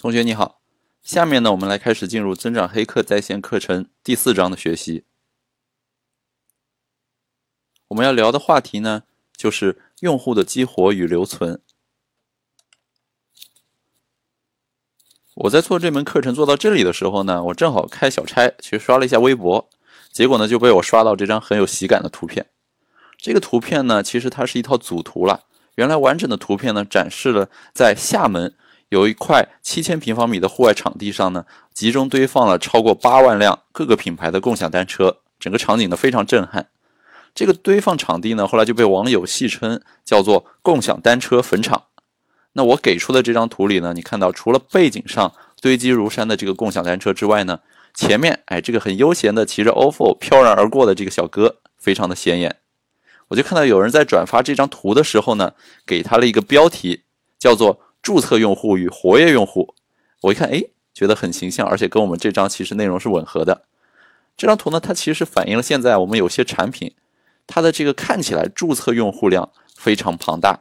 同学你好，下面呢，我们来开始进入增长黑客在线课程第四章的学习。我们要聊的话题呢，就是用户的激活与留存。我在做这门课程做到这里的时候呢，我正好开小差去刷了一下微博，结果呢就被我刷到这张很有喜感的图片。这个图片呢，其实它是一套组图了。原来完整的图片呢，展示了在厦门。有一块七千平方米的户外场地上呢，集中堆放了超过八万辆各个品牌的共享单车，整个场景呢非常震撼。这个堆放场地呢，后来就被网友戏称叫做“共享单车坟场”。那我给出的这张图里呢，你看到除了背景上堆积如山的这个共享单车之外呢，前面哎这个很悠闲的骑着 ofo 飘然而过的这个小哥，非常的显眼。我就看到有人在转发这张图的时候呢，给他了一个标题，叫做。注册用户与活跃用户，我一看，哎，觉得很形象，而且跟我们这张其实内容是吻合的。这张图呢，它其实反映了现在我们有些产品，它的这个看起来注册用户量非常庞大，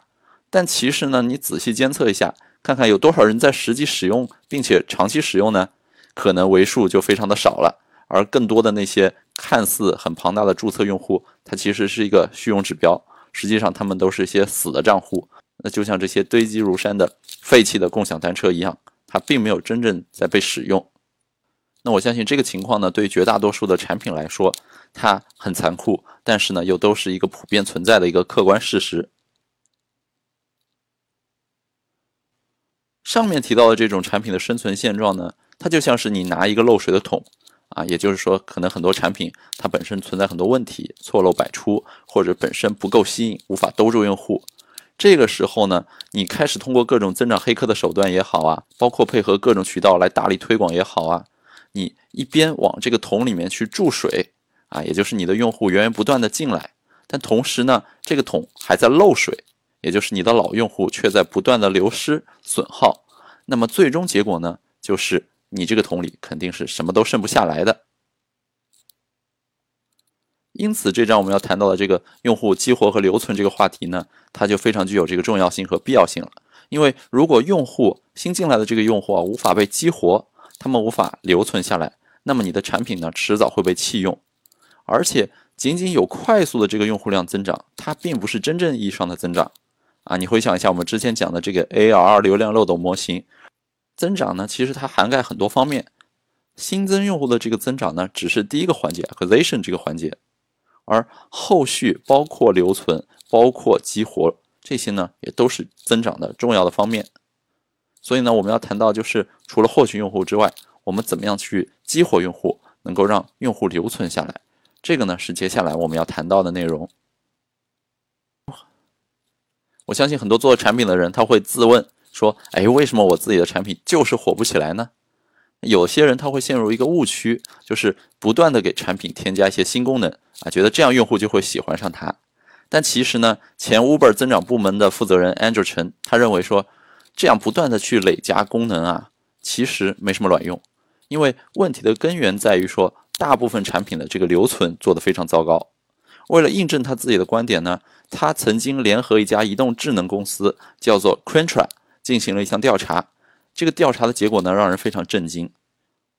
但其实呢，你仔细监测一下，看看有多少人在实际使用，并且长期使用呢？可能为数就非常的少了。而更多的那些看似很庞大的注册用户，它其实是一个虚荣指标，实际上他们都是一些死的账户。那就像这些堆积如山的废弃的共享单车一样，它并没有真正在被使用。那我相信这个情况呢，对绝大多数的产品来说，它很残酷，但是呢，又都是一个普遍存在的一个客观事实。上面提到的这种产品的生存现状呢，它就像是你拿一个漏水的桶啊，也就是说，可能很多产品它本身存在很多问题，错漏百出，或者本身不够吸引，无法兜住用户。这个时候呢，你开始通过各种增长黑客的手段也好啊，包括配合各种渠道来大力推广也好啊，你一边往这个桶里面去注水啊，也就是你的用户源源不断的进来，但同时呢，这个桶还在漏水，也就是你的老用户却在不断的流失损耗，那么最终结果呢，就是你这个桶里肯定是什么都剩不下来的。因此，这章我们要谈到的这个用户激活和留存这个话题呢，它就非常具有这个重要性和必要性了。因为如果用户新进来的这个用户啊无法被激活，他们无法留存下来，那么你的产品呢迟早会被弃用。而且，仅仅有快速的这个用户量增长，它并不是真正意义上的增长啊。你回想一下我们之前讲的这个 ARR 流量漏斗模型，增长呢其实它涵盖很多方面，新增用户的这个增长呢只是第一个环节，acquisition 这个环节。而后续包括留存、包括激活这些呢，也都是增长的重要的方面。所以呢，我们要谈到就是除了获取用户之外，我们怎么样去激活用户，能够让用户留存下来？这个呢是接下来我们要谈到的内容。我相信很多做产品的人他会自问说：“哎，为什么我自己的产品就是火不起来呢？”有些人他会陷入一个误区，就是不断的给产品添加一些新功能啊，觉得这样用户就会喜欢上它。但其实呢，前 Uber 增长部门的负责人 Andrew 陈他认为说，这样不断的去累加功能啊，其实没什么卵用，因为问题的根源在于说，大部分产品的这个留存做得非常糟糕。为了印证他自己的观点呢，他曾经联合一家移动智能公司叫做 Quintra 进行了一项调查。这个调查的结果呢，让人非常震惊。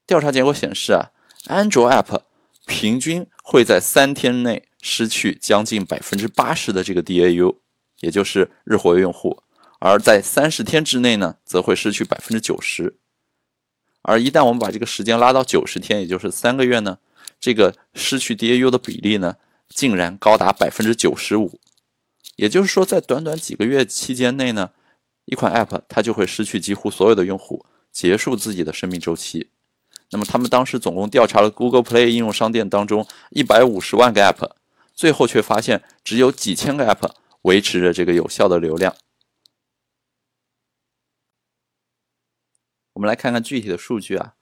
调查结果显示啊，安卓 App 平均会在三天内失去将近百分之八十的这个 DAU，也就是日活跃用户；而在三十天之内呢，则会失去百分之九十。而一旦我们把这个时间拉到九十天，也就是三个月呢，这个失去 DAU 的比例呢，竟然高达百分之九十五。也就是说，在短短几个月期间内呢。一款 App 它就会失去几乎所有的用户，结束自己的生命周期。那么他们当时总共调查了 Google Play 应用商店当中一百五十万个 App，最后却发现只有几千个 App 维持着这个有效的流量。我们来看看具体的数据啊，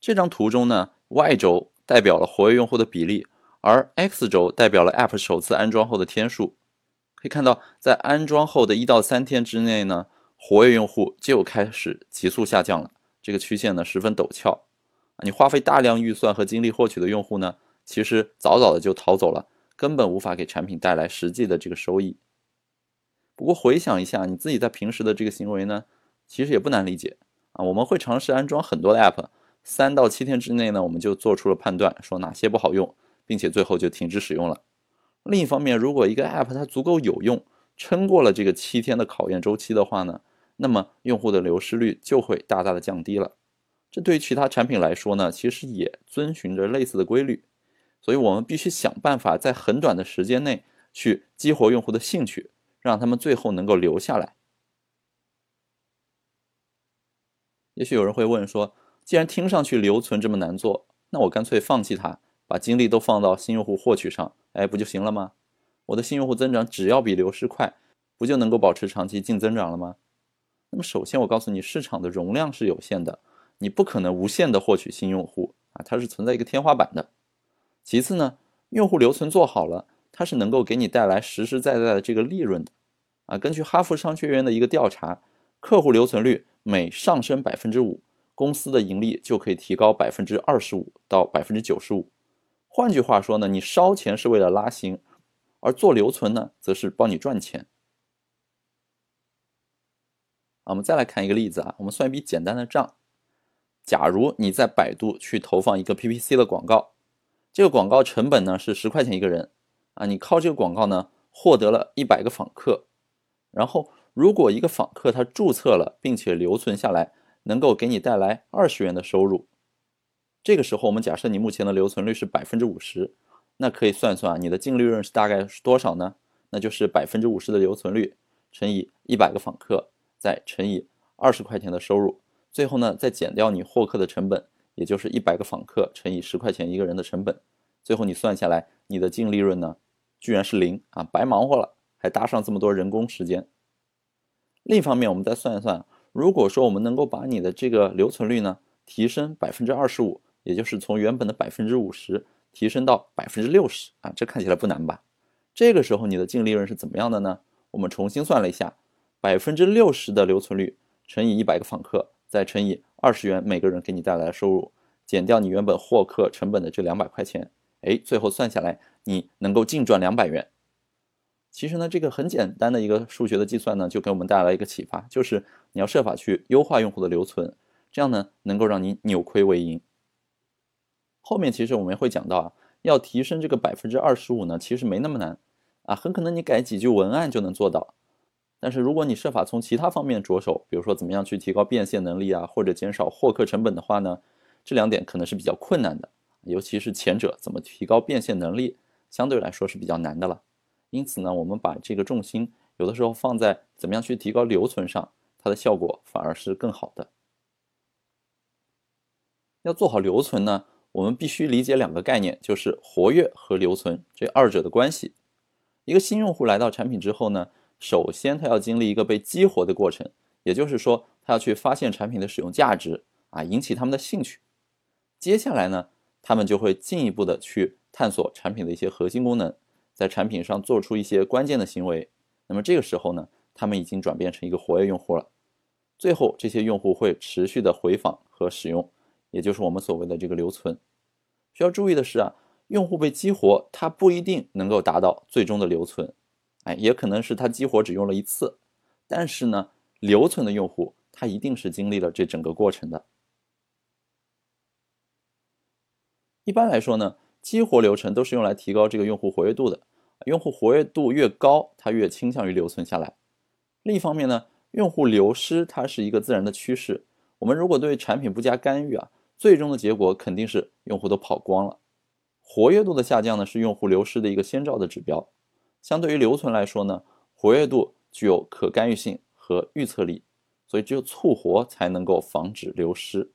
这张图中呢，Y 轴代表了活跃用户的比例，而 X 轴代表了 App 首次安装后的天数。可以看到，在安装后的一到三天之内呢，活跃用户就开始急速下降了。这个曲线呢十分陡峭，你花费大量预算和精力获取的用户呢，其实早早的就逃走了，根本无法给产品带来实际的这个收益。不过回想一下，你自己在平时的这个行为呢，其实也不难理解啊，我们会尝试安装很多的 App，三到七天之内呢，我们就做出了判断，说哪些不好用，并且最后就停止使用了。另一方面，如果一个 App 它足够有用，撑过了这个七天的考验周期的话呢，那么用户的流失率就会大大的降低了。这对于其他产品来说呢，其实也遵循着类似的规律。所以我们必须想办法在很短的时间内去激活用户的兴趣，让他们最后能够留下来。也许有人会问说，既然听上去留存这么难做，那我干脆放弃它，把精力都放到新用户获取上，哎，不就行了吗？我的新用户增长只要比流失快，不就能够保持长期净增长了吗？那么首先我告诉你，市场的容量是有限的，你不可能无限的获取新用户啊，它是存在一个天花板的。其次呢，用户留存做好了，它是能够给你带来实实在在的这个利润的，啊，根据哈佛商学院的一个调查，客户留存率每上升百分之五，公司的盈利就可以提高百分之二十五到百分之九十五。换句话说呢，你烧钱是为了拉新，而做留存呢，则是帮你赚钱。啊，我们再来看一个例子啊，我们算一笔简单的账，假如你在百度去投放一个 PPC 的广告。这个广告成本呢是十块钱一个人，啊，你靠这个广告呢获得了一百个访客，然后如果一个访客他注册了并且留存下来，能够给你带来二十元的收入，这个时候我们假设你目前的留存率是百分之五十，那可以算算啊，你的净利润是大概是多少呢？那就是百分之五十的留存率乘以一百个访客，再乘以二十块钱的收入，最后呢再减掉你获客的成本。也就是一百个访客乘以十块钱一个人的成本，最后你算下来，你的净利润呢，居然是零啊，白忙活了，还搭上这么多人工时间。另一方面，我们再算一算，如果说我们能够把你的这个留存率呢提升百分之二十五，也就是从原本的百分之五十提升到百分之六十啊，这看起来不难吧？这个时候你的净利润是怎么样的呢？我们重新算了一下，百分之六十的留存率乘以一百个访客，再乘以。二十元每个人给你带来的收入，减掉你原本获客成本的这两百块钱，哎，最后算下来你能够净赚两百元。其实呢，这个很简单的一个数学的计算呢，就给我们带来一个启发，就是你要设法去优化用户的留存，这样呢能够让你扭亏为盈。后面其实我们会讲到啊，要提升这个百分之二十五呢，其实没那么难啊，很可能你改几句文案就能做到。但是如果你设法从其他方面着手，比如说怎么样去提高变现能力啊，或者减少获客成本的话呢，这两点可能是比较困难的，尤其是前者怎么提高变现能力，相对来说是比较难的了。因此呢，我们把这个重心有的时候放在怎么样去提高留存上，它的效果反而是更好的。要做好留存呢，我们必须理解两个概念，就是活跃和留存这二者的关系。一个新用户来到产品之后呢。首先，他要经历一个被激活的过程，也就是说，他要去发现产品的使用价值啊，引起他们的兴趣。接下来呢，他们就会进一步的去探索产品的一些核心功能，在产品上做出一些关键的行为。那么这个时候呢，他们已经转变成一个活跃用户了。最后，这些用户会持续的回访和使用，也就是我们所谓的这个留存。需要注意的是啊，用户被激活，它不一定能够达到最终的留存。哎，也可能是他激活只用了一次，但是呢，留存的用户他一定是经历了这整个过程的。一般来说呢，激活流程都是用来提高这个用户活跃度的，用户活跃度越高，它越倾向于留存下来。另一方面呢，用户流失它是一个自然的趋势，我们如果对产品不加干预啊，最终的结果肯定是用户都跑光了。活跃度的下降呢，是用户流失的一个先兆的指标。相对于留存来说呢，活跃度具有可干预性和预测力，所以只有促活才能够防止流失。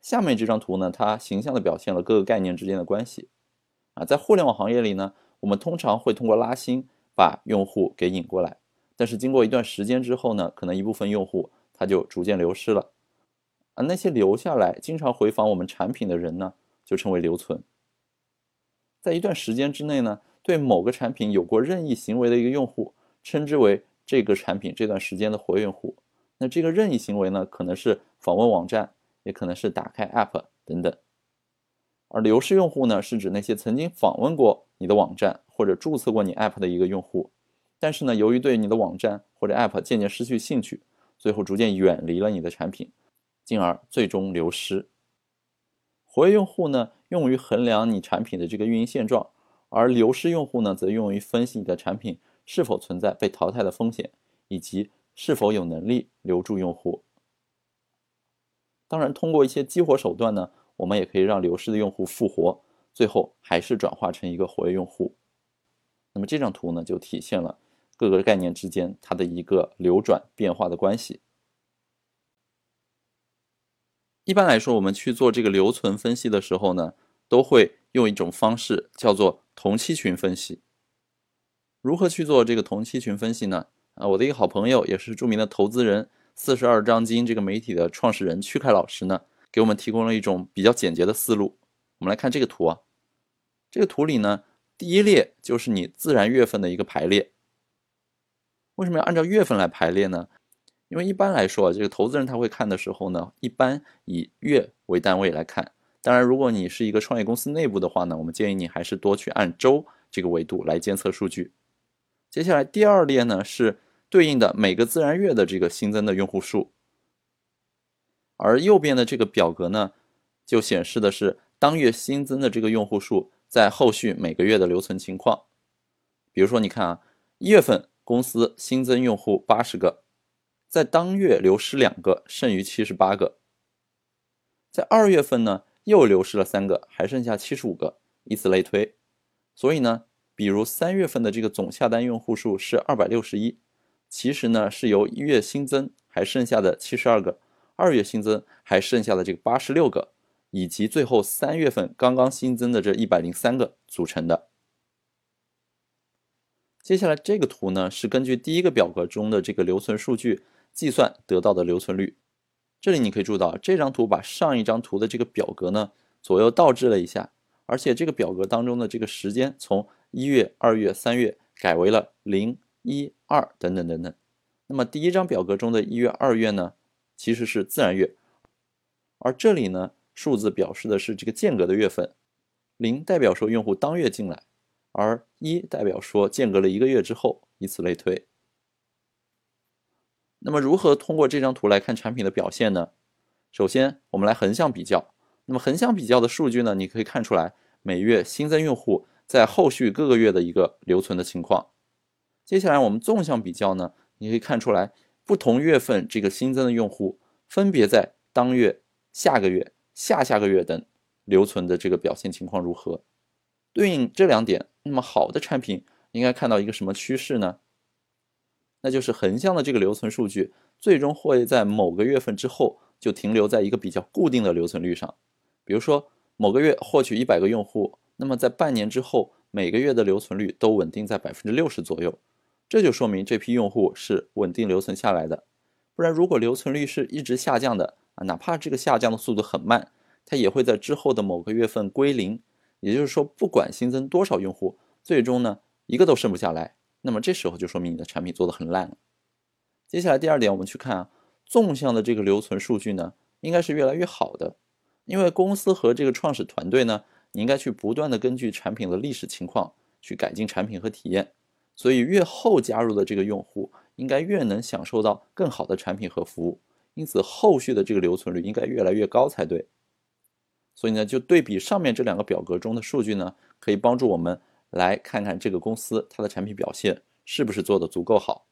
下面这张图呢，它形象的表现了各个概念之间的关系。啊，在互联网行业里呢，我们通常会通过拉新把用户给引过来，但是经过一段时间之后呢，可能一部分用户他就逐渐流失了。啊，那些留下来经常回访我们产品的人呢，就称为留存。在一段时间之内呢，对某个产品有过任意行为的一个用户，称之为这个产品这段时间的活跃用户。那这个任意行为呢，可能是访问网站，也可能是打开 App 等等。而流失用户呢，是指那些曾经访问过你的网站或者注册过你 App 的一个用户，但是呢，由于对你的网站或者 App 渐渐失去兴趣，最后逐渐远离了你的产品，进而最终流失。活跃用户呢，用于衡量你产品的这个运营现状，而流失用户呢，则用于分析你的产品是否存在被淘汰的风险，以及是否有能力留住用户。当然，通过一些激活手段呢，我们也可以让流失的用户复活，最后还是转化成一个活跃用户。那么这张图呢，就体现了各个概念之间它的一个流转变化的关系。一般来说，我们去做这个留存分析的时候呢，都会用一种方式叫做同期群分析。如何去做这个同期群分析呢？啊，我的一个好朋友，也是著名的投资人，四十二章经这个媒体的创始人曲凯老师呢，给我们提供了一种比较简洁的思路。我们来看这个图啊，这个图里呢，第一列就是你自然月份的一个排列。为什么要按照月份来排列呢？因为一般来说，这个投资人他会看的时候呢，一般以月为单位来看。当然，如果你是一个创业公司内部的话呢，我们建议你还是多去按周这个维度来监测数据。接下来第二列呢是对应的每个自然月的这个新增的用户数，而右边的这个表格呢，就显示的是当月新增的这个用户数在后续每个月的留存情况。比如说，你看啊，一月份公司新增用户八十个。在当月流失两个，剩余七十八个。在二月份呢，又流失了三个，还剩下七十五个，以此类推。所以呢，比如三月份的这个总下单用户数是二百六十一，其实呢是由一月新增还剩下的七十二个，二月新增还剩下的这个八十六个，以及最后三月份刚刚新增的这一百零三个组成的。接下来这个图呢，是根据第一个表格中的这个留存数据。计算得到的留存率，这里你可以注意到，这张图把上一张图的这个表格呢左右倒置了一下，而且这个表格当中的这个时间从一月、二月、三月改为了零、一、二等等等等。那么第一张表格中的一月、二月呢，其实是自然月，而这里呢数字表示的是这个间隔的月份，零代表说用户当月进来，而一代表说间隔了一个月之后，以此类推。那么如何通过这张图来看产品的表现呢？首先，我们来横向比较。那么横向比较的数据呢，你可以看出来每月新增用户在后续各个月的一个留存的情况。接下来我们纵向比较呢，你可以看出来不同月份这个新增的用户分别在当月、下个月、下下个月等留存的这个表现情况如何。对应这两点，那么好的产品应该看到一个什么趋势呢？那就是横向的这个留存数据，最终会在某个月份之后就停留在一个比较固定的留存率上。比如说某个月获取一百个用户，那么在半年之后，每个月的留存率都稳定在百分之六十左右，这就说明这批用户是稳定留存下来的。不然，如果留存率是一直下降的啊，哪怕这个下降的速度很慢，它也会在之后的某个月份归零。也就是说，不管新增多少用户，最终呢一个都剩不下来。那么这时候就说明你的产品做的很烂了。接下来第二点，我们去看啊，纵向的这个留存数据呢，应该是越来越好的，因为公司和这个创始团队呢，你应该去不断的根据产品的历史情况去改进产品和体验，所以越后加入的这个用户，应该越能享受到更好的产品和服务，因此后续的这个留存率应该越来越高才对。所以呢，就对比上面这两个表格中的数据呢，可以帮助我们。来看看这个公司它的产品表现是不是做的足够好。